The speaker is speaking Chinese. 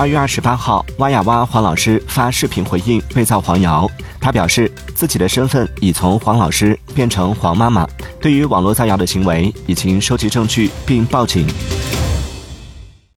二月二十八号，挖呀挖黄老师发视频回应被造黄谣。他表示自己的身份已从黄老师变成黄妈妈，对于网络造谣的行为已经收集证据并报警。